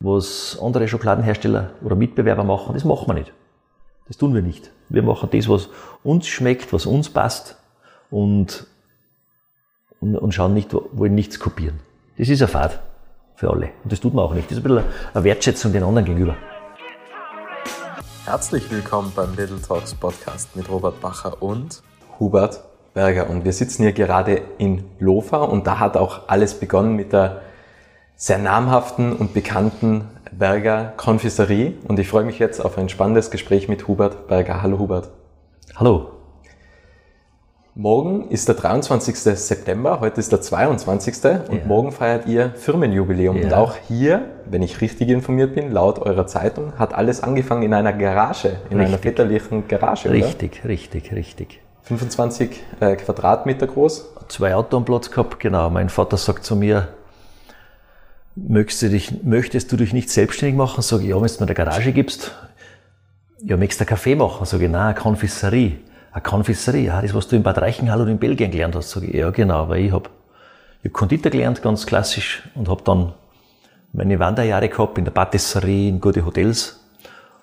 was andere Schokoladenhersteller oder Mitbewerber machen, das machen wir nicht. Das tun wir nicht. Wir machen das, was uns schmeckt, was uns passt und, und, und schauen nicht, wollen nichts kopieren. Das ist eine Fahrt für alle. Und das tut man auch nicht. Das ist ein bisschen eine Wertschätzung den anderen gegenüber. Herzlich willkommen beim Little Talks Podcast mit Robert Bacher und Hubert Berger. Und wir sitzen hier gerade in Lofa und da hat auch alles begonnen mit der sehr namhaften und bekannten Berger Konfiserie. Und ich freue mich jetzt auf ein spannendes Gespräch mit Hubert Berger. Hallo Hubert. Hallo. Morgen ist der 23. September, heute ist der 22. und ja. morgen feiert ihr Firmenjubiläum. Ja. Und auch hier, wenn ich richtig informiert bin, laut eurer Zeitung, hat alles angefangen in einer Garage, in richtig. einer väterlichen Garage. Richtig, oder? richtig, richtig. 25 äh, Quadratmeter groß. Zwei Auto am Platz gehabt, genau. Mein Vater sagt zu mir, möchtest du dich, möchtest du dich nicht selbstständig machen? Sag ich, ja, wenn du mir eine Garage gibst, ja, möchtest du einen Kaffee machen? Sag ich, nein, eine Konfisserie. Eine Konfisserie, ja, das, was du in Bad Reichenhall oder in Belgien gelernt hast. Sag ich, ja, genau, weil ich habe ich hab Konditor gelernt, ganz klassisch, und habe dann meine Wanderjahre gehabt in der Patisserie, in gute Hotels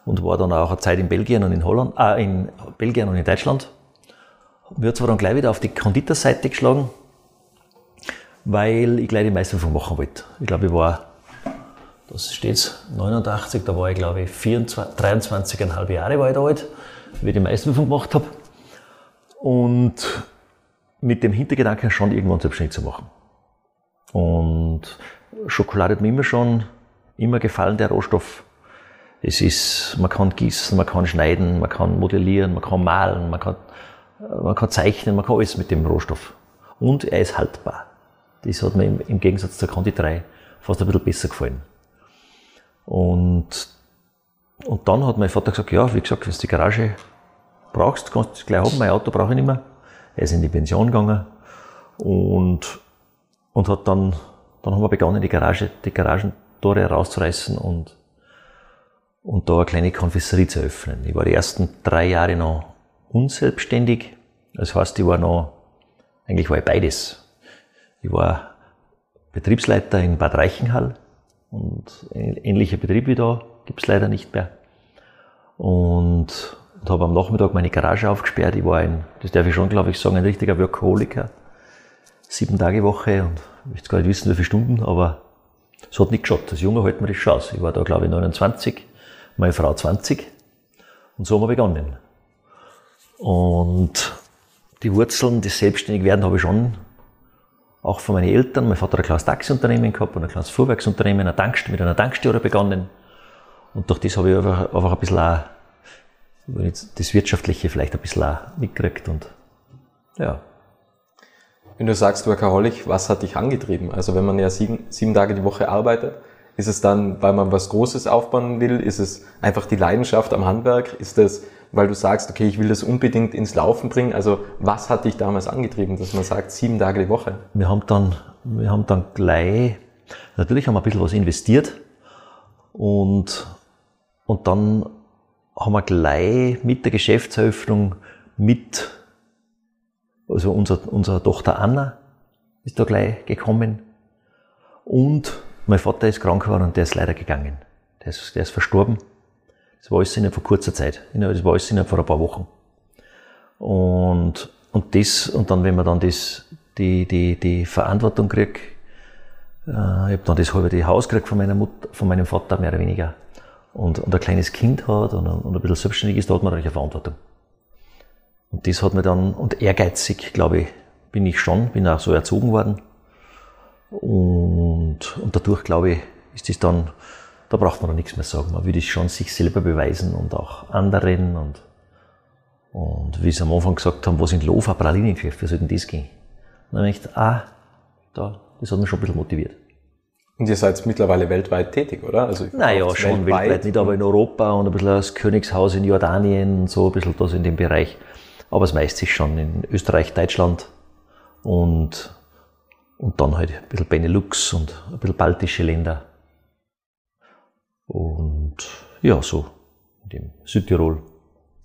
und war dann auch eine Zeit in Belgien und in Holland, äh, in Belgien und in Deutschland. Mir zwar dann gleich wieder auf die Konditorseite geschlagen, weil ich gleich die Meisterprüfung machen wollte. Ich glaube, ich war, das steht's, 89, da war ich glaube ich 24, 23,5 Jahre war ich da alt, wie ich die Meisterprüfung gemacht habe. Und mit dem Hintergedanken schon irgendwann selbstständig zu machen. Und Schokolade hat mir immer schon immer gefallen, der Rohstoff. Es ist, man kann gießen, man kann schneiden, man kann modellieren, man kann malen, man kann, man kann zeichnen, man kann alles mit dem Rohstoff. Und er ist haltbar. Das hat mir im, Gegensatz zur Conti 3 fast ein bisschen besser gefallen. Und, und dann hat mein Vater gesagt, ja, wie gesagt, wenn du die Garage brauchst, kannst du gleich haben, mein Auto brauche ich nicht mehr. Er ist in die Pension gegangen und, und hat dann, dann haben wir begonnen, die Garage, die Garagentore rauszureißen und, und da eine kleine Konfessorie zu öffnen. Ich war die ersten drei Jahre noch unselbstständig. Das heißt, ich war noch, eigentlich war ich beides. Ich war Betriebsleiter in Bad Reichenhall und ähnlicher Betrieb wie da gibt es leider nicht mehr. Und, und habe am Nachmittag meine Garage aufgesperrt. Ich war ein, das darf ich schon, glaube ich, sagen, ein richtiger Workaholiker. Sieben Tage Woche und ich möchte gar nicht wissen, wie viele Stunden, aber es hat nicht geschaut. Als Junge hält man das aus. Ich war da, glaube ich, 29, meine Frau 20 und so haben wir begonnen. Und die Wurzeln des Selbstständigwerden habe ich schon auch von meinen Eltern. Mein Vater hat ein kleines Taxiunternehmen gehabt und ein kleines Fuhrwerksunternehmen, eine mit einer Tankstelle begonnen. Und durch das habe ich einfach, einfach ein bisschen auch, das Wirtschaftliche vielleicht ein bisschen auch mitgekriegt und, ja. Wenn du sagst, Workaholic, was hat dich angetrieben? Also wenn man ja sieben, sieben Tage die Woche arbeitet, ist es dann, weil man was Großes aufbauen will? Ist es einfach die Leidenschaft am Handwerk? Ist es weil du sagst, okay, ich will das unbedingt ins Laufen bringen. Also was hat dich damals angetrieben, dass man sagt, sieben Tage die Woche? Wir haben dann, wir haben dann gleich, natürlich haben wir ein bisschen was investiert und, und dann haben wir gleich mit der Geschäftseröffnung mit, also unser, unsere Tochter Anna ist da gleich gekommen und mein Vater ist krank geworden und der ist leider gegangen. Der ist, der ist verstorben. Das war alles innerhalb von kurzer Zeit. Das war alles innerhalb von ein paar Wochen. Und, und das, und dann, wenn man dann das, die, die, die Verantwortung kriegt, äh, ich habe dann das halbe Haus gekriegt von meiner Mutter, von meinem Vater mehr oder weniger, und, und ein kleines Kind hat und, und ein bisschen selbstständig ist, da hat man natürlich eine Verantwortung. Und das hat mir dann, und ehrgeizig, glaube ich, bin ich schon, bin auch so erzogen worden. Und, und dadurch, glaube ich, ist das dann da braucht man noch nichts mehr sagen. Man würde es schon sich selber beweisen und auch anderen und, und wie sie am Anfang gesagt haben, was in Lofa Pralinengeschäft, wie soll denn das gehen? Und dann habe ich gedacht, ah, da, das hat mich schon ein bisschen motiviert. Und ihr seid mittlerweile weltweit tätig, oder? Also naja, schon weltweit. weltweit, nicht aber in Europa und ein bisschen das Königshaus in Jordanien und so, ein bisschen das in dem Bereich. Aber das meiste ist schon in Österreich, Deutschland und, und dann halt ein bisschen Benelux und ein bisschen baltische Länder. Und ja, so in dem Südtirol, ein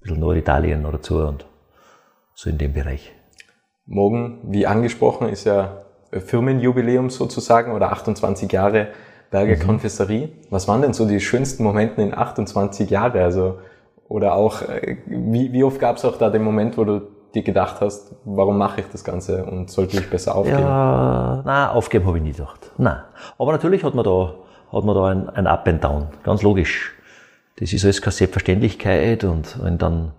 bisschen Norditalien noch dazu und so in dem Bereich. Morgen, wie angesprochen, ist ja Firmenjubiläum sozusagen oder 28 Jahre Berger mhm. Konfessorie. Was waren denn so die schönsten Momente in 28 Jahren? Also, oder auch, äh, wie, wie oft gab es auch da den Moment, wo du dir gedacht hast, warum mache ich das Ganze und sollte ich besser aufgeben? Ja, nein, aufgeben habe ich nie gedacht. Nein. Aber natürlich hat man da, hat man da ein, ein Up and Down. Ganz logisch. Das ist alles keine Selbstverständlichkeit und wenn dann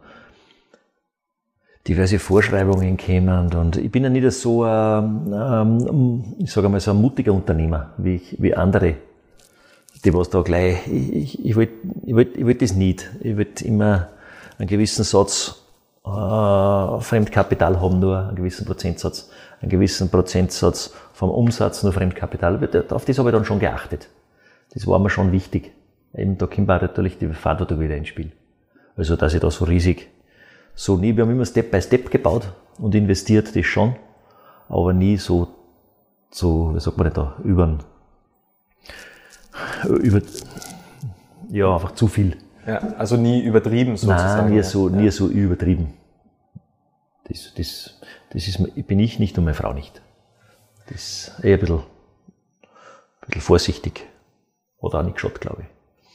diverse Vorschreibungen kämen und ich bin ja nicht so, ähm, ich sage mal, so ein mutiger Unternehmer wie, ich, wie andere, die was da gleich, ich, ich, ich wollte ich wollt, ich wollt das nicht. Ich wollte immer einen gewissen Satz äh, Fremdkapital haben, nur einen gewissen Prozentsatz, einen gewissen Prozentsatz vom Umsatz nur Fremdkapital. Auf das habe ich dann schon geachtet. Das war mir schon wichtig. Eben da kommt auch natürlich die Verantwortung wieder ins Spiel. Also, dass ich da so riesig, so nie, wir haben immer Step by Step gebaut und investiert, das schon, aber nie so, so, wie sagt man nicht da, über, über, ja, einfach zu viel. Ja, also nie übertrieben sozusagen. Nein, nie so, ja. nie so übertrieben. Das, das, das ist, bin ich nicht und meine Frau nicht. Das ist eher ein bisschen, ein bisschen vorsichtig. Oder auch nicht geschaut, glaube ich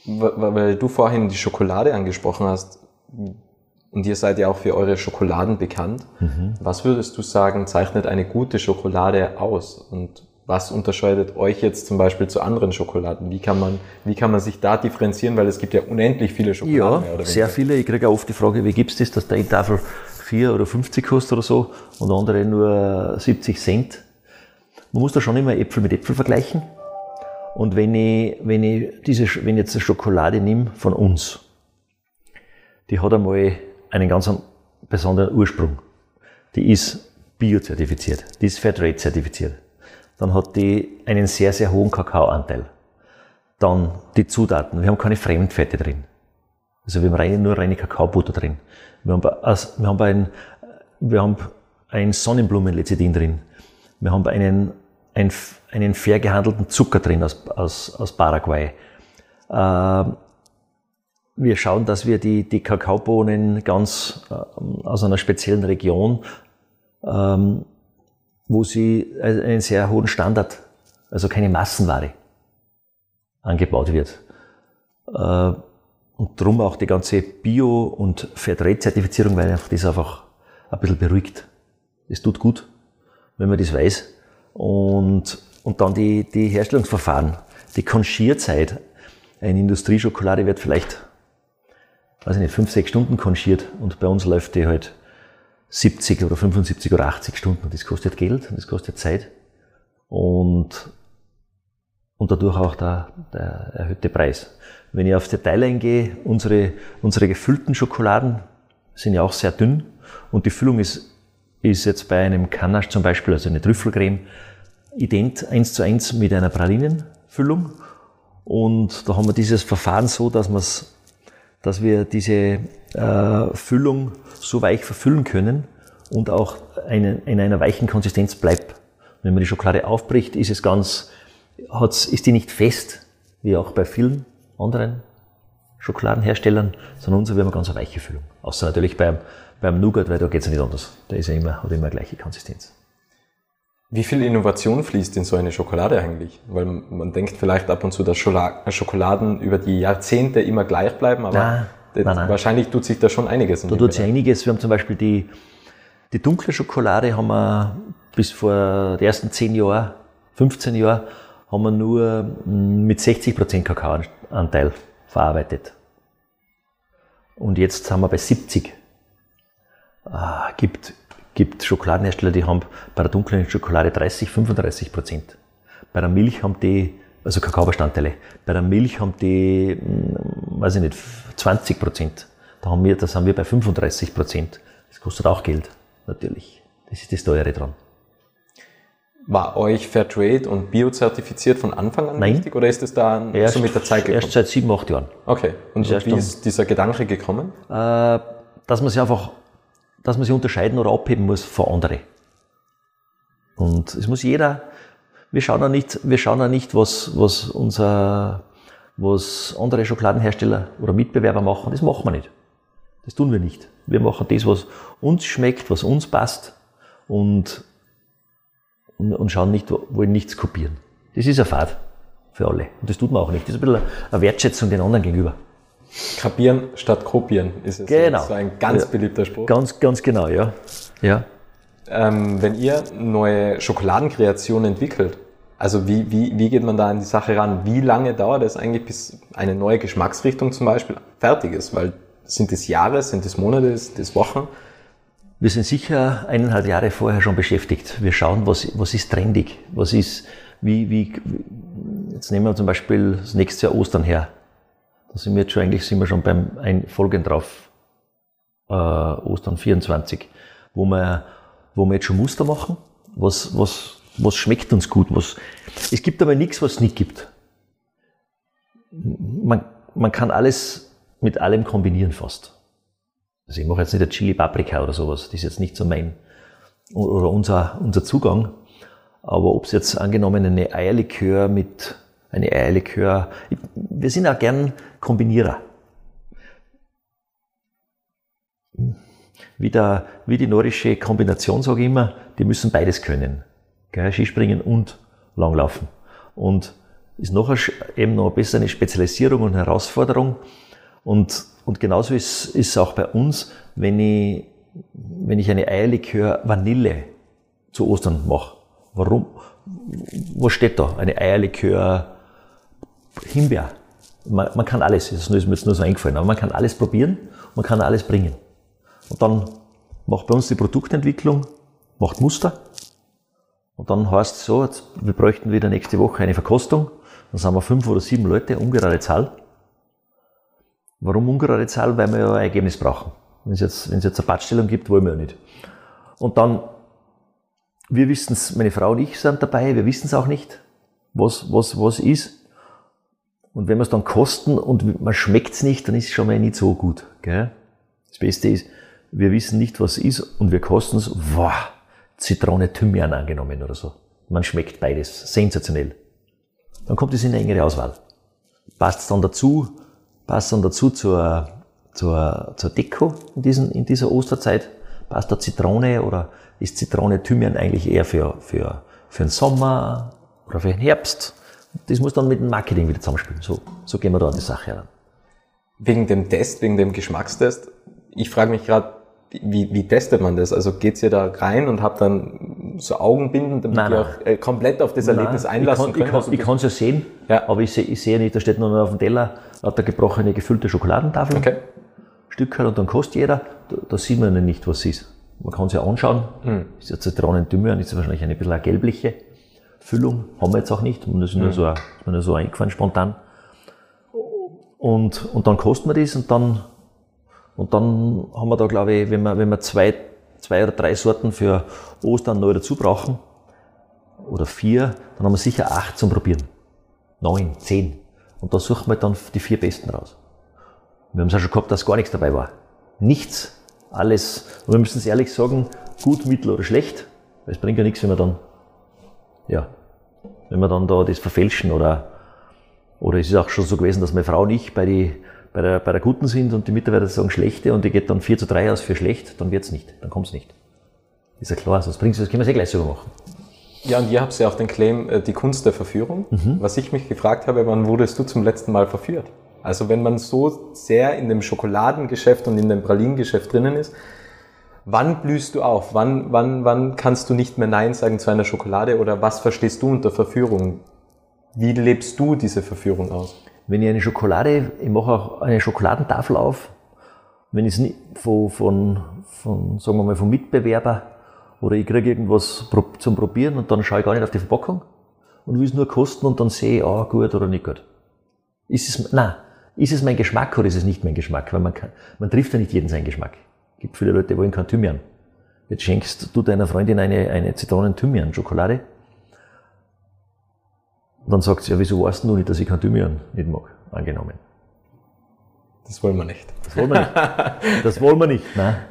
weil du vorhin die Schokolade angesprochen hast, und ihr seid ja auch für eure Schokoladen bekannt. Mhm. Was würdest du sagen, zeichnet eine gute Schokolade aus? Und was unterscheidet euch jetzt zum Beispiel zu anderen Schokoladen? Wie kann man, wie kann man sich da differenzieren? Weil es gibt ja unendlich viele Schokoladen. Ja, sehr viele. Ich kriege auch oft die Frage, wie gibt's das, dass der eine Tafel 4 oder 50 kostet oder so und andere nur 70 Cent? Man muss da schon immer Äpfel mit Äpfel vergleichen. Und wenn ich, wenn ich diese, wenn ich jetzt eine Schokolade nehme von uns, die hat einmal einen ganz besonderen Ursprung. Die ist biozertifiziert, die ist Fairtrade zertifiziert. Dann hat die einen sehr, sehr hohen Kakaoanteil. Dann die Zutaten. Wir haben keine Fremdfette drin. Also wir haben reine, nur reine Kakaobutter drin. Wir haben, wir haben ein, wir haben ein Sonnenblumenlecithin drin. Wir haben einen ein, einen fair gehandelten Zucker drin aus, aus, aus Paraguay. Äh, wir schauen, dass wir die, die Kakaobohnen ganz äh, aus einer speziellen Region, ähm, wo sie einen sehr hohen Standard, also keine Massenware, angebaut wird. Äh, und darum auch die ganze Bio- und Fairtrade-Zertifizierung, weil das einfach ein bisschen beruhigt. Es tut gut, wenn man das weiß. Und, und dann die, die Herstellungsverfahren, die Konchierzeit. Eine Industrieschokolade wird vielleicht, weiß ich nicht, fünf, sechs Stunden konchiert und bei uns läuft die halt 70 oder 75 oder 80 Stunden. Das kostet Geld, das kostet Zeit und, und dadurch auch der, der erhöhte Preis. Wenn ich aufs Detail eingehe, unsere, unsere gefüllten Schokoladen sind ja auch sehr dünn und die Füllung ist, ist jetzt bei einem Kanache zum Beispiel, also eine Trüffelcreme, ident eins zu eins mit einer Pralinenfüllung. Und da haben wir dieses Verfahren so, dass, dass wir diese äh, Füllung so weich verfüllen können und auch eine, in einer weichen Konsistenz bleibt. Wenn man die Schokolade aufbricht, ist es ganz, hat's, ist die nicht fest, wie auch bei vielen anderen Schokoladenherstellern, sondern unsere haben eine ganz weiche Füllung. Außer natürlich beim, beim Nougat, weil da geht es ja nicht anders. Da ist ja immer, hat immer gleiche Konsistenz. Wie viel Innovation fließt in so eine Schokolade eigentlich? Weil man denkt vielleicht ab und zu, dass Schokoladen über die Jahrzehnte immer gleich bleiben, aber nein, nein, nein. wahrscheinlich tut sich da schon einiges. Da tut sich einiges. Wir haben zum Beispiel die, die dunkle Schokolade haben wir bis vor den ersten 10 Jahren, 15 Jahren, haben wir nur mit 60% Kakaoanteil verarbeitet. Und jetzt haben wir bei 70. Ah, gibt gibt Schokoladenhersteller, die haben bei der dunklen Schokolade 30, 35 Prozent. Bei der Milch haben die, also Kakaobestandteile, bei der Milch haben die, hm, weiß ich nicht, 20 Prozent. Da haben wir, das haben wir bei 35 Prozent. Das kostet auch Geld, natürlich. Das ist das Teure dran. War euch Fairtrade und Bio-zertifiziert von Anfang an Nein. wichtig oder ist es da erst, so mit der Zeit gekommen? Erst seit sieben, acht Jahren. Okay. Und, und wie ist dieser Gedanke gekommen? Äh, dass man sich einfach dass man sich unterscheiden oder abheben muss von anderen. Und es muss jeder, wir schauen ja nicht, wir schauen ja nicht, was, was unser, was andere Schokoladenhersteller oder Mitbewerber machen. Das machen wir nicht. Das tun wir nicht. Wir machen das, was uns schmeckt, was uns passt und, und, und schauen nicht, wollen nichts kopieren. Das ist eine Fahrt. für alle. Und das tut man auch nicht. Das ist ein bisschen eine Wertschätzung den anderen gegenüber. Kapieren statt kopieren ist es Genau. so ein ganz Ja. beliebter Spruch. Ganz, ganz genau, ja. Ja. Ähm, wenn ihr neue Schokoladenkreationen entwickelt, also wie, wie, wie geht man da an die Sache ran? Wie lange dauert es eigentlich, bis eine neue Geschmacksrichtung zum Beispiel fertig ist? Weil sind es Jahre, sind es Monate, sind es Wochen? Wir sind sicher eineinhalb Jahre vorher schon beschäftigt. Wir schauen, was, was ist trendig, was ist, wie, wie, jetzt nehmen wir zum Beispiel das nächste Jahr Ostern her. Da sind wir jetzt schon, eigentlich sind wir schon beim ein Folgen drauf, äh, Ostern 24, wo wir, wo wir jetzt schon Muster machen, was, was, was schmeckt uns gut, was, es gibt aber nichts, was es nicht gibt. Man, man kann alles mit allem kombinieren fast. Also ich mache jetzt nicht eine Chili Paprika oder sowas, das ist jetzt nicht so mein oder unser, unser Zugang. Aber ob es jetzt angenommen eine Eierlikör mit eine Eierlikör, wir sind auch gern Kombinierer. Wie, der, wie die nordische Kombination, sage ich immer, die müssen beides können. Gell? Skispringen und Langlaufen. Und ist sch- eben noch besser eine Spezialisierung und Herausforderung. Und, und genauso ist ist auch bei uns, wenn ich, wenn ich eine Eierlikör Vanille zu Ostern mache. Warum? Was steht da? Eine Eierlikör Himbeer. Man, man kann alles, das ist mir jetzt nur so eingefallen, aber man kann alles probieren, man kann alles bringen. Und dann macht bei uns die Produktentwicklung, macht Muster. Und dann heißt es so, jetzt, wir bräuchten wieder nächste Woche eine Verkostung. Dann sind wir fünf oder sieben Leute, ungerade Zahl. Warum ungerade Zahl? Weil wir ja ein Ergebnis brauchen. Wenn es jetzt, jetzt eine Badstellung gibt, wollen wir ja nicht. Und dann, wir wissen es, meine Frau und ich sind dabei, wir wissen es auch nicht, was, was, was ist. Und wenn wir es dann kosten und man schmeckt es nicht, dann ist es schon mal nicht so gut. Gell? Das Beste ist, wir wissen nicht, was es ist und wir kosten es, wow, Zitrone, Thymian angenommen oder so. Man schmeckt beides, sensationell. Dann kommt es in eine engere Auswahl. Passt es dann dazu, passt dann dazu zur, zur, zur Deko in, diesen, in dieser Osterzeit, passt da Zitrone oder ist Zitrone, Thymian eigentlich eher für, für, für den Sommer oder für den Herbst? Das muss dann mit dem Marketing wieder zusammenspielen. So, so gehen wir da an die Sache heran. Wegen dem Test, wegen dem Geschmackstest. Ich frage mich gerade, wie, wie testet man das? Also geht's ihr da rein und habt dann so Augenbinden, damit Nein, ihr auch äh, komplett auf das Erlebnis Nein, einlassen ich könnt? kann, Ich kann es ja sehen, Ja. aber ich sehe ich sehe nicht, da steht nur noch auf dem Teller, hat der gebrochene, gefüllte Schokoladentafel, okay. Stück und dann kostet jeder. Da, da sieht man ja nicht, was es ist. Man kann es ja anschauen. Ist ja Zitronendümmer, ist ja wahrscheinlich eine bisschen eine gelbliche Füllung. Haben wir jetzt auch nicht. Und das ist nur so, ein- ist mir nur so eingefallen spontan. Und, und dann kosten wir das und dann, und dann haben wir da, glaube ich, wenn wir, wenn wir zwei, zwei oder drei Sorten für Ostern neu dazu brauchen, oder vier, dann haben wir sicher acht zum Probieren. Neun, zehn. Und da suchen wir dann die vier besten raus. Wir haben es auch schon gehabt, dass gar nichts dabei war. Nichts. Alles. Und wir müssen es ehrlich sagen, gut, mittel oder schlecht. Weil es bringt ja nichts, wenn wir dann, ja, wenn wir dann da das verfälschen oder, oder es ist auch schon so gewesen, dass meine Frau und ich bei, die, bei, der, bei der guten sind und die Mitarbeiter sagen schlechte und die geht dann 4 zu 3 aus für schlecht, dann wird's nicht. Dann kommt's nicht. Ist ja klar, sonst bringt's, das können wir eh gleich so machen. Ja, und ihr habt ja auch den Claim, äh, die Kunst der Verführung. Was ich mich gefragt habe, wann wurdest du zum letzten Mal verführt? Also wenn man so sehr in dem Schokoladengeschäft und in dem Pralinengeschäft drinnen ist, wann blühst du auf? Wann, wann, wann kannst du nicht mehr Nein sagen zu einer Schokolade oder was verstehst du unter Verführung? Wie lebst du diese Verführung aus? Wenn ich eine Schokolade, ich mache auch eine Schokoladentafel auf, wenn ich es nicht von, von, von, sagen wir mal, vom Mitbewerber oder ich kriege irgendwas zum Probieren und dann schaue ich gar nicht auf die Verpackung und will es nur kosten und dann sehe ich, ah, gut oder nicht gut. Ist es, nein, ist es mein Geschmack oder ist es nicht mein Geschmack? Weil man kann, man trifft ja nicht jeden seinen Geschmack. Gibt viele Leute, die wollen kein Thymian. Jetzt schenkst du deiner Freundin eine, eine Zitronen-Thymian-Schokolade. Und dann sagt sie, ja, wieso weißt du nicht, dass ich kein Thymian nicht mag? Angenommen. Das wollen wir nicht. Das wollen wir nicht. Das wollen wir nicht, nein.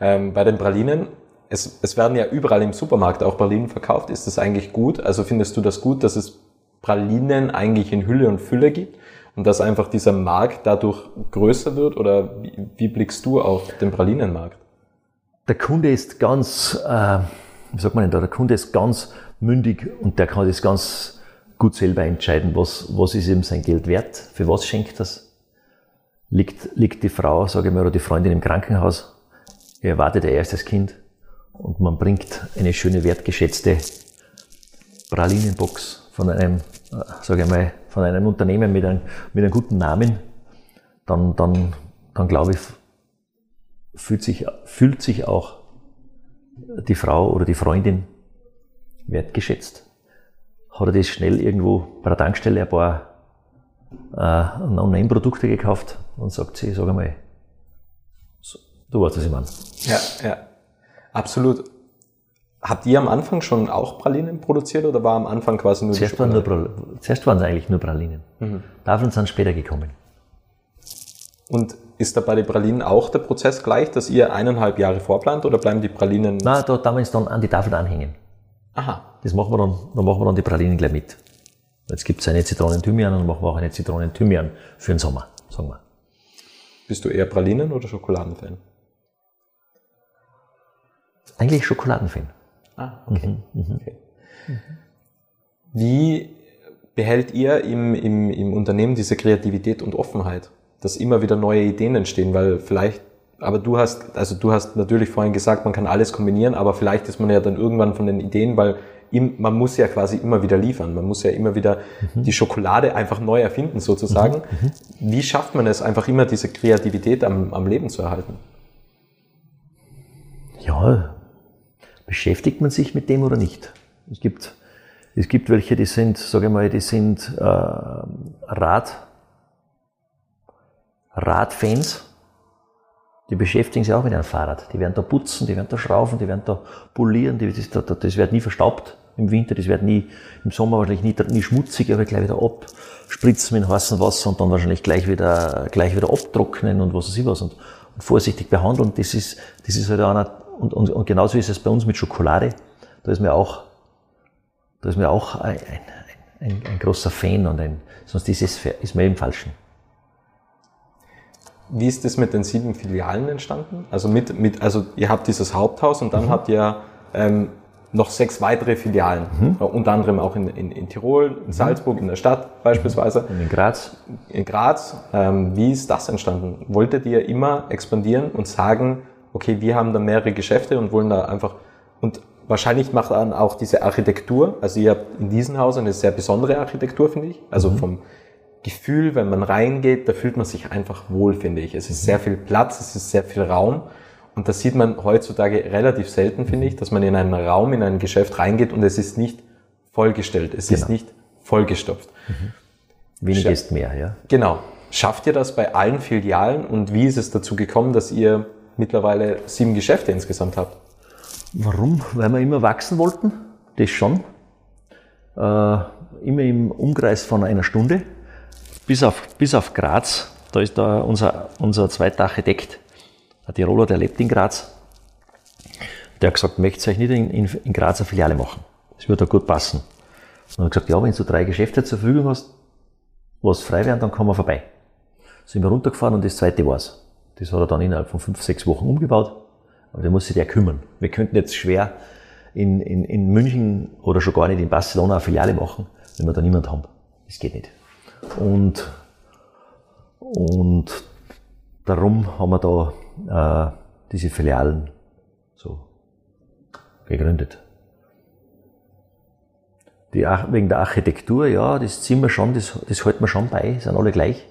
Ähm, bei den Pralinen, es, es werden ja überall im Supermarkt auch Pralinen verkauft. Ist das eigentlich gut? Also findest du das gut, dass es Pralinen eigentlich in Hülle und Fülle gibt und dass einfach dieser Markt dadurch größer wird? Oder wie, wie blickst du auf den Pralinenmarkt? Der Kunde ist ganz, äh, wie sagt man denn da, der Kunde ist ganz mündig und der kann das ganz gut selber entscheiden, was, was ist ihm sein Geld wert, für was schenkt das. Liegt, liegt die Frau, sage ich mal, oder die Freundin im Krankenhaus, er erwartet ein erstes Kind und man bringt eine schöne, wertgeschätzte Pralinenbox von einem, äh, sage ich mal, von einem Unternehmen mit einem, mit einem guten Namen, dann, dann, dann glaube ich, fühlt sich, fühlt sich auch die Frau oder die Freundin wertgeschätzt. Hat er das schnell irgendwo bei der Tankstelle ein paar äh, Online-Produkte gekauft und sagt sie, sag einmal, du weißt, was ich meine. Ja, ja, absolut. Habt ihr am Anfang schon auch Pralinen produziert oder war am Anfang quasi nur zuerst die waren nur Zuerst waren es eigentlich nur Pralinen. Mhm. Tafeln sind später gekommen. Und ist da bei den Pralinen auch der Prozess gleich, dass ihr eineinhalb Jahre vorplant oder bleiben die Pralinen? Nein, da es dann an die Tafel anhängen. Aha. Das machen wir dann, dann machen wir dann die Pralinen gleich mit. Jetzt gibt es eine Zitronen-Thymian und dann machen wir auch eine Zitronen-Thymian für den Sommer, sagen wir. Bist du eher Pralinen- oder Schokoladenfan? Eigentlich Schokoladenfan. Ah, okay. Mhm, mhm. okay. Wie behält ihr im, im, im Unternehmen diese Kreativität und Offenheit? dass immer wieder neue Ideen entstehen, weil vielleicht, aber du hast, also du hast natürlich vorhin gesagt, man kann alles kombinieren, aber vielleicht ist man ja dann irgendwann von den Ideen, weil man muss ja quasi immer wieder liefern, man muss ja immer wieder mhm. die Schokolade einfach neu erfinden sozusagen. Mhm. mhm. Wie schafft man es einfach immer diese Kreativität am, am Leben zu erhalten? Ja, beschäftigt man sich mit dem oder nicht? Es gibt, es gibt welche, die sind, sage ich mal, die sind äh, Rad, Radfans, die beschäftigen sich auch mit einem Fahrrad. Die werden da putzen, die werden da schrauben, die werden da polieren, die, das, das, das wird nie verstaubt im Winter, das wird nie, im Sommer wahrscheinlich nie, nie schmutzig, aber gleich wieder abspritzen mit heißem Wasser und dann wahrscheinlich gleich wieder, gleich wieder abtrocknen und was weiß ich was und, und vorsichtig behandeln. Das ist, das ist halt einer, und, und, und genauso ist es bei uns mit Schokolade. Da ist mir auch, da ist mir auch ein, ein, ein, ein großer Fan und ein, sonst ist es, ist mir im Falschen. Wie ist das mit den sieben Filialen entstanden? Also mit, mit also ihr habt dieses Haupthaus und dann mhm. habt ihr ähm, noch sechs weitere Filialen, mhm. Unter anderem auch in, in, in Tirol, in mhm. Salzburg, in der Stadt beispielsweise. Und in Graz. In Graz. Ähm, wie ist das entstanden? Wolltet ihr immer expandieren und sagen, okay, wir haben da mehrere Geschäfte und wollen da einfach und wahrscheinlich macht dann auch diese Architektur, also ihr habt in diesem Haus eine sehr besondere Architektur, finde ich, also mhm. vom Gefühl, wenn man reingeht, da fühlt man sich einfach wohl, finde ich. Es ist sehr viel Platz, es ist sehr viel Raum. Und das sieht man heutzutage relativ selten, finde ich, dass man in einen Raum, in ein Geschäft reingeht und es ist nicht vollgestellt, es genau. ist nicht vollgestopft. Mhm. Weniger ist mehr, ja. Genau. Schafft ihr das bei allen Filialen und wie ist es dazu gekommen, dass ihr mittlerweile sieben Geschäfte insgesamt habt? Warum? Weil wir immer wachsen wollten, das schon. Äh, immer im Umkreis von einer Stunde bis auf, bis auf Graz, da ist da unser, unser zweiter Architekt, der Tiroler, der lebt in Graz. Der hat gesagt, möchte euch nicht in, in, in Graz eine Filiale machen. Das würde da gut passen. Und er hat gesagt, ja, wenn du drei Geschäfte zur Verfügung hast, was frei werden, dann kommen wir vorbei. Sind wir runtergefahren und das zweite war's. Das hat er dann innerhalb von fünf, sechs Wochen umgebaut. Aber da muss sich der kümmern. Wir könnten jetzt schwer in, in, in München oder schon gar nicht in Barcelona eine Filiale machen, wenn wir da niemand haben. Das geht nicht. Und, und darum haben wir da äh, diese Filialen so gegründet. Die, wegen der Architektur, ja, das ziehen wir schon, das, das halten wir schon bei, sind alle gleich.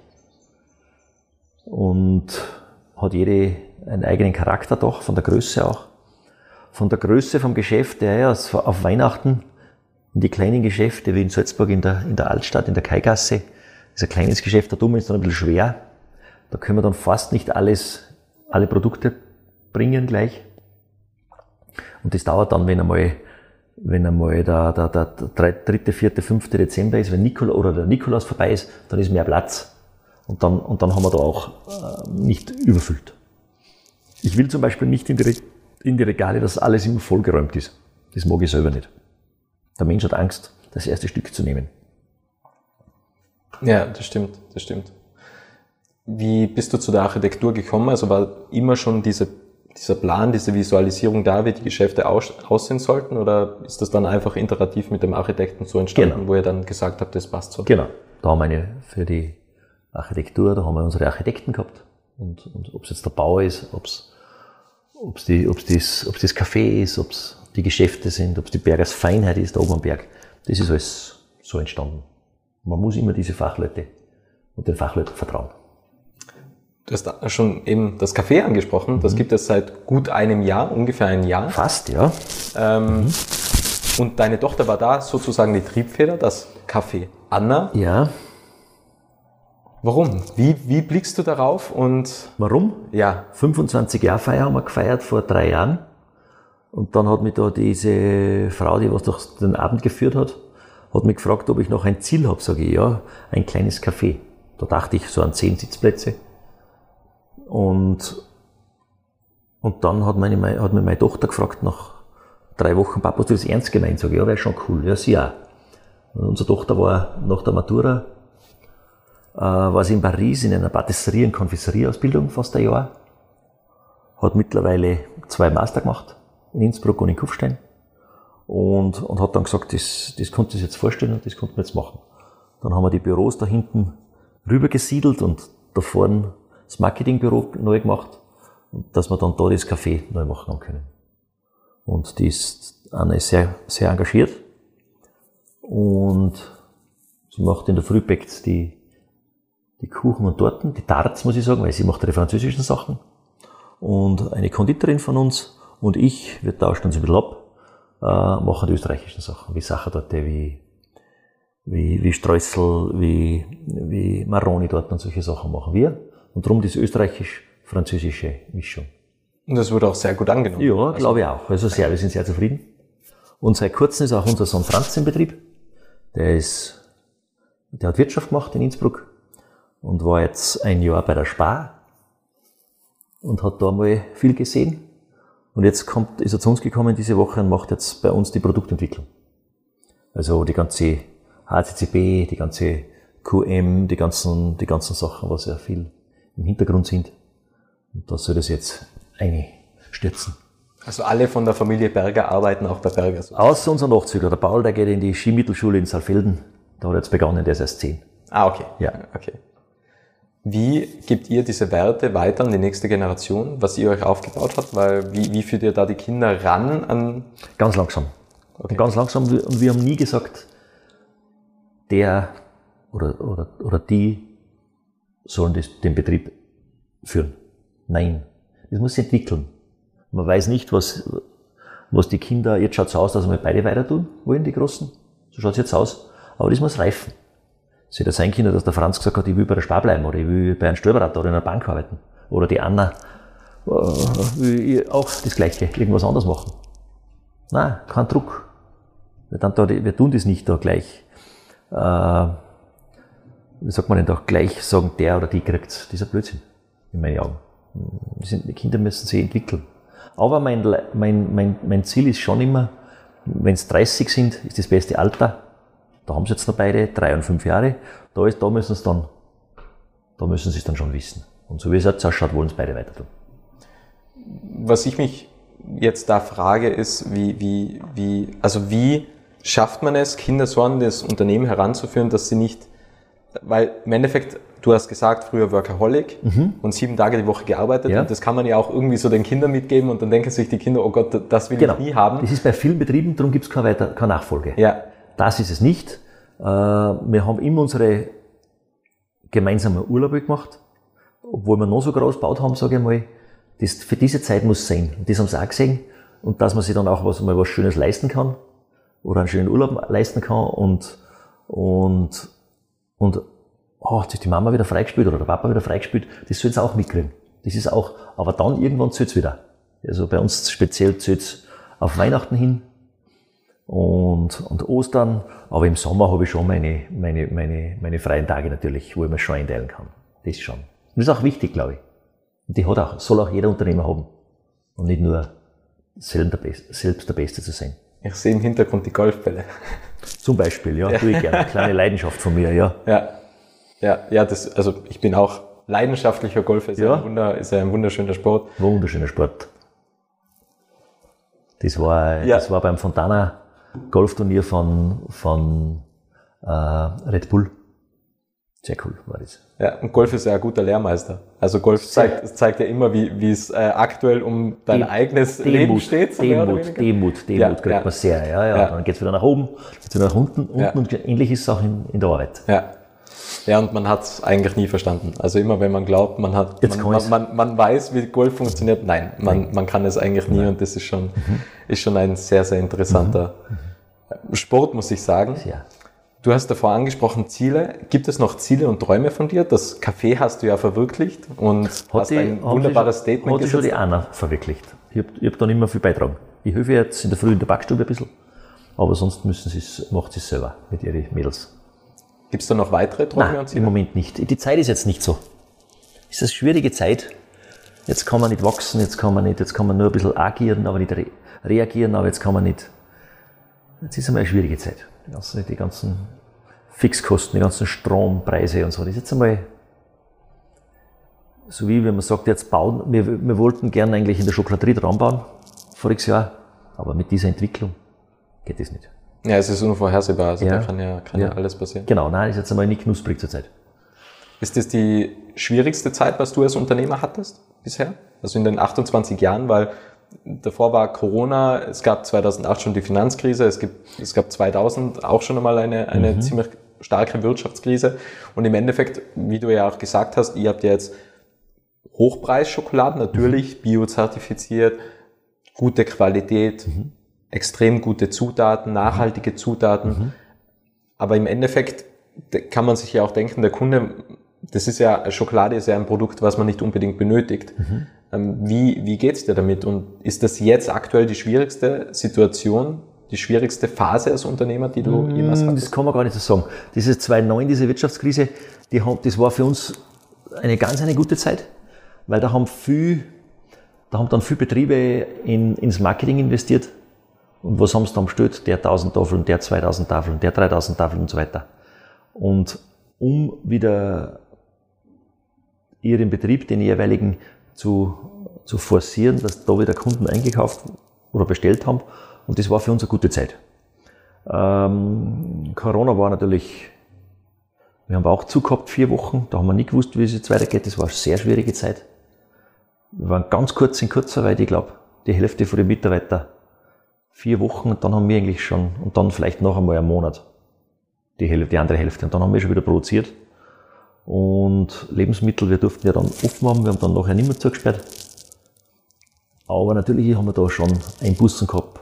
Und hat jede einen eigenen Charakter doch, von der Größe auch. Von der Größe vom Geschäft, ja, ja, auf Weihnachten in die kleinen Geschäfte wie in Salzburg in der, in der Altstadt, in der Kaigasse, ist ein kleines Geschäft, da tun wir uns dann ein bisschen schwer. Da können wir dann fast nicht alles, alle Produkte bringen gleich. Und das dauert dann, wenn einmal, wenn einmal der, der, der, der dritte, vierte, fünfte Dezember ist, wenn Nikolaus oder der Nikolaus vorbei ist, dann ist mehr Platz. Und dann, und dann haben wir da auch äh, nicht überfüllt. Ich will zum Beispiel nicht in die, in die Regale, dass alles immer vollgeräumt ist. Das mag ich selber nicht. Der Mensch hat Angst, das erste Stück zu nehmen. Ja, das stimmt, das stimmt. Wie bist du zu der Architektur gekommen? Also war immer schon diese dieser Plan, diese Visualisierung da, wie die Geschäfte aus, aussehen sollten? Oder ist das dann einfach iterativ mit dem Architekten so entstanden, Genau. wo ihr dann gesagt habt, das passt so? Genau. Da haben wir eine für die Architektur, da haben wir unsere Architekten gehabt. Und, und ob es jetzt der Bau ist, ob es ob's die, ob's das, ob's das Café ist, ob es die Geschäfte sind, ob es die Bergers Feinheit ist, da oben am Berg. Das ist alles so entstanden. Man muss immer diese Fachleute und den Fachleuten vertrauen. Du hast da schon eben das Café angesprochen. Das gibt es seit gut einem Jahr, ungefähr ein Jahr. Fast, ja. Ähm, Und deine Tochter war da sozusagen die Triebfeder, das Café Anna. Ja. Warum? Wie, wie blickst du darauf? Und Warum? ja, 25 Jahre Feier haben wir gefeiert vor drei Jahren. Und dann hat mich da diese Frau, die was durch den Abend geführt hat, hat mich gefragt, ob ich noch ein Ziel habe. Sage ich, ja, ein kleines Café. Da dachte ich so an zehn Sitzplätze. Und, und dann hat, meine, hat mir meine Tochter gefragt, nach drei Wochen, Papa, hast du das ernst gemeint? Sage ich, ja, wäre schon cool. Ja, sie auch. Und unsere Tochter war nach der Matura, war sie in Paris in einer Patisserie- und Konfiserieausbildung fast ein Jahr. Hat mittlerweile zwei Master gemacht, in Innsbruck und in Kufstein. Und, und hat dann gesagt, das, das konnte ich jetzt vorstellen und das konnten wir jetzt machen. Dann haben wir die Büros da hinten rübergesiedelt und da vorne das Marketingbüro neu gemacht, dass wir dann da das Café neu machen haben können. Und die ist, Anna ist sehr, sehr engagiert und sie macht in der Früh die, die Kuchen und Torten, die Tarts, muss ich sagen, weil sie macht die französischen Sachen. Und eine Konditorin von uns und ich, wir tauschen uns ein bisschen ab, äh, machen die österreichischen Sachen, wie Sachertorte, wie, wie, wie Streusel, wie, wie Maroni dort und solche Sachen machen wir. Und darum diese österreichisch-französische Mischung. und das wurde auch sehr gut angenommen. Ja, glaube ich auch. Also sehr, wir sind sehr zufrieden. Und seit kurzem ist auch unser Sohn Franz im Betrieb. Der ist, der hat Wirtschaft gemacht in Innsbruck und war jetzt ein Jahr bei der Spar und hat da mal viel gesehen. Und jetzt kommt, ist er zu uns gekommen diese Woche und macht jetzt bei uns die Produktentwicklung. Also die ganze HCCP, die ganze QM, die ganzen, die ganzen Sachen, was ja viel im Hintergrund sind. Und da soll das jetzt einstürzen. Also alle von der Familie Berger arbeiten auch bei Berger. so. Außer unser Nachzügler, der Paul, der geht in die Skimittelschule in Saalfelden. Da hat er jetzt begonnen, der ist erst zehn. Ah, okay. Ja. Okay. Wie gebt ihr diese Werte weiter an die nächste Generation, was ihr euch aufgebaut habt? Weil wie, wie führt ihr da die Kinder ran an? Ganz langsam. Und ganz langsam. Und wir haben nie gesagt, der oder, oder, oder die sollen das, den Betrieb führen. Nein. Das muss sich entwickeln. Man weiß nicht, was, was die Kinder, jetzt schaut es aus, dass wir beide weiter tun wollen, die Großen. So schaut es jetzt aus. Aber das muss reifen. Es hätte sein können, dass der Franz gesagt hat, ich will bei der Spar bleiben oder ich will bei einem Steuerberater oder in einer Bank arbeiten. Oder die Anna äh, will auch das Gleiche, irgendwas anderes machen. Nein, kein Druck. Wir, dann da, wir tun das nicht da gleich, äh, wie sagt man denn da, gleich sagen, der oder die kriegt. Dieser Blödsinn, in meinen Augen. Die, Kinder müssen sich entwickeln. Aber mein, mein, mein, mein Ziel ist schon immer, wenn es 30 sind, ist das beste Alter. Da haben sie jetzt noch beide, drei und fünf Jahre. Da, ist, da müssen sie dann, da müssen sie es dann schon wissen. Und so wie es jetzt ausschaut, wollen es beide weiter tun. Was ich mich jetzt da frage, ist, wie, wie, wie, also wie schafft man es, Kinder so an das Unternehmen heranzuführen, dass sie nicht, weil im Endeffekt, du hast gesagt, früher Workaholic und sieben Tage die Woche gearbeitet Mhm. Ja. und das kann man ja auch irgendwie so den Kindern mitgeben und dann denken sich die Kinder, oh Gott, das will Genau. ich nie haben. Das ist bei vielen Betrieben, darum gibt es keine, keine Nachfolge. Ja, Das ist es nicht. Äh, Wir haben immer unsere gemeinsamen Urlaube gemacht, obwohl wir noch so groß gebaut haben, sage ich mal. Das, für diese Zeit muss sein. Und das haben sie auch gesehen. Und dass man sich dann auch was, mal was Schönes leisten kann oder einen schönen Urlaub leisten kann und, und, und oh, jetzt ist die Mama wieder freigespielt oder der Papa wieder freigespielt, das sollen sie auch mitkriegen. Das ist auch, aber dann irgendwann zählt's wieder. Also bei uns speziell zählt's auf Weihnachten hin, und, und Ostern. Aber im Sommer habe ich schon meine, meine, meine, meine freien Tage natürlich, wo ich mir schon einteilen kann. Das schon. Und das ist auch wichtig, glaube ich. Und die hat auch, soll auch jeder Unternehmer haben. Und nicht nur selbst der, Beste, selbst der Beste zu sein. ich sehe im Hintergrund die Golfbälle. Zum Beispiel, ja, tue ich gerne. Kleine Leidenschaft von mir, ja. Ja, ja, ja, das, also ich bin auch leidenschaftlicher Golfer, ist ja, Ja. ein, Wunder, ist ja ein wunderschöner Sport. Wunderschöner Sport. Das war, Ja. das war beim Fontana Golfturnier von, von äh, Red Bull. Sehr cool war das. Ja, und Golf ist ja ein guter Lehrmeister. Also Golf zeigt, zeigt ja immer, wie, wie es äh, aktuell um dein Dem- eigenes Leben steht. so Demut, weniger. Demut, Demut Ja, kriegt ja. man sehr. Ja, ja. Ja. Dann geht's wieder nach oben, geht's wieder nach unten, unten und ähnlich ist es auch in, in der Arbeit. Ja. Ja, und man hat es eigentlich nie verstanden. Also immer wenn man glaubt, man hat, Jetzt man, man, man, man weiß, wie Golf funktioniert. Nein, man, man kann es eigentlich nie und das ist schon, ist schon ein sehr, sehr interessanter Sport, muss ich sagen. Ja. Du hast davor angesprochen Ziele. Gibt es noch Ziele und Träume von dir? Das Café hast du ja verwirklicht und hast ein haben wunderbares sie, Statement Hat die schon die gesetzt. Anna verwirklicht. Ich habe hab da nicht mehr viel beitragen. Ich helfe jetzt in der Früh in der Backstube ein bisschen, aber sonst müssen sie's, macht sie es selber mit ihren Mädels. Gibt es da noch weitere und im? Moment nicht. Die Zeit ist jetzt nicht so. Es ist eine schwierige Zeit. Jetzt kann man nicht wachsen, jetzt kann man nicht, jetzt kann man nur ein bisschen agieren, aber nicht re reagieren, aber jetzt kann man nicht. Jetzt ist einmal eine schwierige Zeit. Die ganzen, die ganzen Fixkosten, die ganzen Strompreise und so. Das ist jetzt einmal, so wie wenn man sagt, jetzt bauen, wir, wir wollten gerne eigentlich in der Schokolaterie dran bauen, voriges Jahr, aber mit dieser Entwicklung geht das nicht. Ja, es ist unvorhersehbar. Also Ja. da kann ja, kann ja. Ja. alles passieren. Genau, nein, ist jetzt einmal nicht knusprig zur Zeit. Ist das die schwierigste Zeit, was du als Unternehmer hattest bisher? Also in den 28 Jahren, weil davor war Corona, es gab 2008 schon die Finanzkrise, es, gibt, es gab 2000 auch schon einmal eine, eine ziemlich starke Wirtschaftskrise. Und im Endeffekt, wie du ja auch gesagt hast, ihr habt ja jetzt Hochpreisschokoladen, natürlich biozertifiziert, gute Qualität, extrem gute Zutaten, nachhaltige Zutaten. Aber im Endeffekt de- kann man sich ja auch denken, der Kunde, das ist ja, Schokolade ist ja ein Produkt, was man nicht unbedingt benötigt. Ähm, Wie, wie geht's dir damit? Und ist das jetzt aktuell die schwierigste Situation, die schwierigste Phase als Unternehmer, die du jemals Mm, hattest? Das kann man gar nicht so sagen. Diese 2009, diese Wirtschaftskrise, die haben, das war für uns eine ganz eine gute Zeit, weil da haben viel, da haben dann viele Betriebe in, ins Marketing investiert. Und was haben sie dann bestellt? Der 1000 Tafeln, der 2000 Tafeln, der 3000 Tafeln und so weiter. Und um wieder ihren Betrieb, den jeweiligen, zu, zu forcieren, dass da wieder Kunden eingekauft oder bestellt haben. Und das war für uns eine gute Zeit. Ähm, Corona war natürlich, wir haben auch zugehabt, vier Wochen, da haben wir nicht gewusst, wie es jetzt weitergeht. Das war eine sehr schwierige Zeit. Wir waren ganz kurz in Kurzarbeit, ich glaube, die Hälfte von den Mitarbeitern vier Wochen und dann haben wir eigentlich schon, und dann vielleicht noch einmal einen Monat, die, Hälfte, die andere Hälfte. Und dann haben wir schon wieder produziert. Und Lebensmittel, wir durften ja dann offen haben, wir haben dann nachher nicht mehr zugesperrt. Aber natürlich haben wir da schon Einbußen gehabt.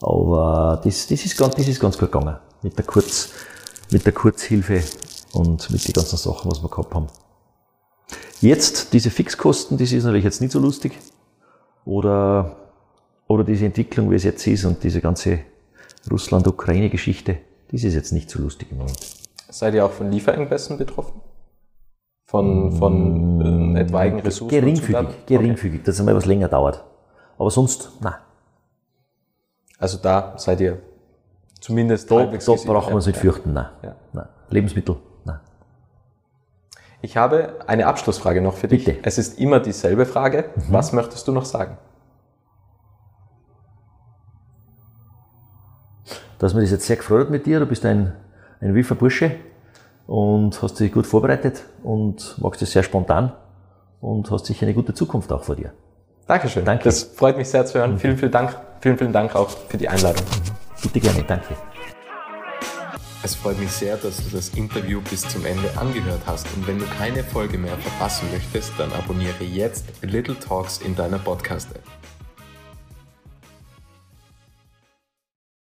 Aber das, das, ist ganz, das ist ganz gut gegangen. Mit der, Kurz, mit der Kurzhilfe und mit den ganzen Sachen, was wir gehabt haben. Jetzt, diese Fixkosten, das ist natürlich jetzt nicht so lustig. Oder, oder diese Entwicklung, wie es jetzt ist und diese ganze Russland-Ukraine-Geschichte, das ist jetzt nicht so lustig im Moment. Seid ihr auch von Lieferengpässen betroffen? Von, von äh, etwaigen Ressourcen? Geringfügig, geringfügig, dass es einmal was länger dauert. Aber sonst, na, Also da seid ihr zumindest da, da brauchen wir uns nicht fürchten, na, Ja. na. Lebensmittel, na. Ich habe eine Abschlussfrage noch für dich. Bitte. Es ist immer dieselbe Frage. Was möchtest du noch sagen? Dass mir das jetzt sehr gefreut hat mit dir, du bist ein, ein wilfer Bursche und hast dich gut vorbereitet und magst es sehr spontan und hast sicher eine gute Zukunft auch vor dir. Dankeschön. Danke. Das freut mich sehr zu hören. Vielen, vielen Dank. Vielen, vielen Dank auch für die Einladung. Bitte gerne, danke. Es freut mich sehr, dass du das Interview bis zum Ende angehört hast. Und wenn du keine Folge mehr verpassen möchtest, dann abonniere jetzt Little Talks in deiner Podcast-App.